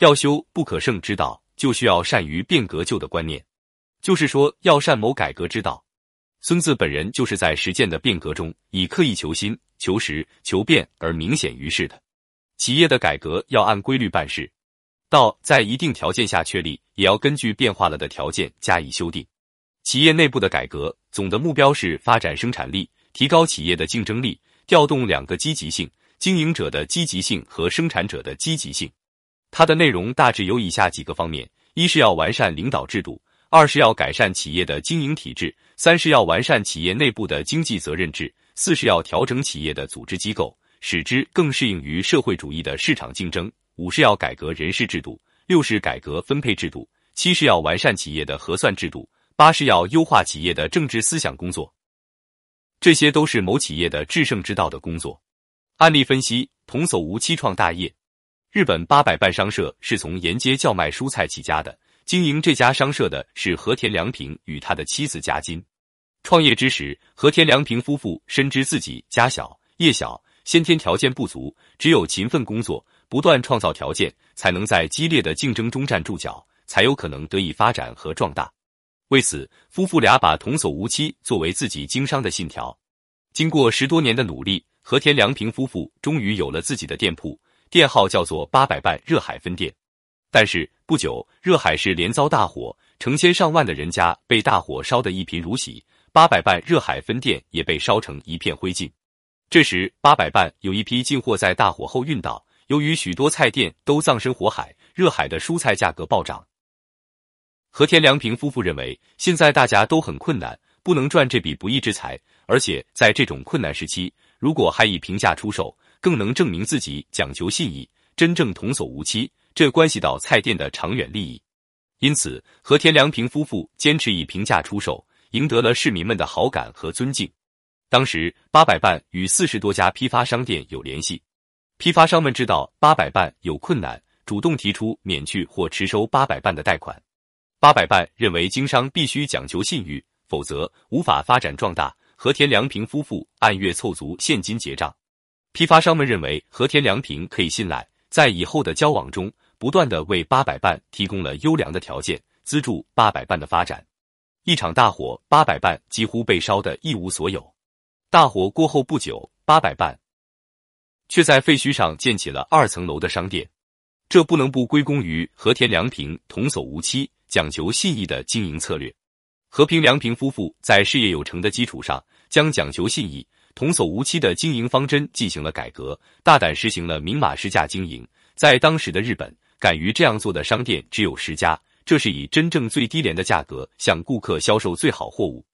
要修不可胜之道，就需要善于变革旧的观念，就是说要善谋改革之道。孙子本人就是在实践的变革中，以刻意求新、求实、求变而明显于世的。企业的改革要按规律办事，道在一定条件下确立，也要根据变化了的条件加以修订。企业内部的改革，总的目标是发展生产力，提高企业的竞争力，调动两个积极性：经营者的积极性和生产者的积极性。它的内容大致有以下几个方面：一是要完善领导制度；二是要改善企业的经营体制；三是要完善企业内部的经济责任制；四是要调整企业的组织机构，使之更适应于社会主义的市场竞争；五是要改革人事制度；六是改革分配制度；七是要完善企业的核算制度；八是要优化企业的政治思想工作。这些都是某企业的制胜之道的工作。案例分析：童叟无欺创大业。日本八百伴商社是从沿街叫卖蔬菜起家的，经营这家商社的是和田良平与他的妻子家金。创业之时，和田良平夫妇深知自己家小业小，先天条件不足，只有勤奋工作，不断创造条件，才能在激烈的竞争中站住脚，才有可能得以发展和壮大。为此，夫妇俩把童叟无欺作为自己经商的信条。经过十多年的努力，和田良平夫妇终于有了自己的店铺。店号叫做八百伴热海分店，但是不久，热海市连遭大火，成千上万的人家被大火烧得一贫如洗，八百伴热海分店也被烧成一片灰烬。这时，八百伴有一批进货在大火后运到，由于许多菜店都葬身火海，热海的蔬菜价格暴涨。和田良平夫妇认为，现在大家都很困难，不能赚这笔不义之财，而且在这种困难时期，如果还以平价出售。更能证明自己讲求信义，真正童叟无欺，这关系到菜店的长远利益。因此，和田良平夫妇坚持以平价出售，赢得了市民们的好感和尊敬。当时，八百伴与四十多家批发商店有联系，批发商们知道八百伴有困难，主动提出免去或迟收八百伴的贷款。八百伴认为经商必须讲求信誉，否则无法发展壮大。和田良平夫妇按月凑足现金结账。批发商们认为和田良平可以信赖，在以后的交往中，不断的为八百伴提供了优良的条件，资助八百伴的发展。一场大火，八百伴几乎被烧得一无所有。大火过后不久，八百伴却在废墟上建起了二层楼的商店，这不能不归功于和田良平童叟无欺、讲求信义的经营策略。和平良平夫妇在事业有成的基础上，将讲求信义。童叟无欺的经营方针进行了改革，大胆实行了明码实价经营。在当时的日本，敢于这样做的商店只有十家。这是以真正最低廉的价格向顾客销售最好货物。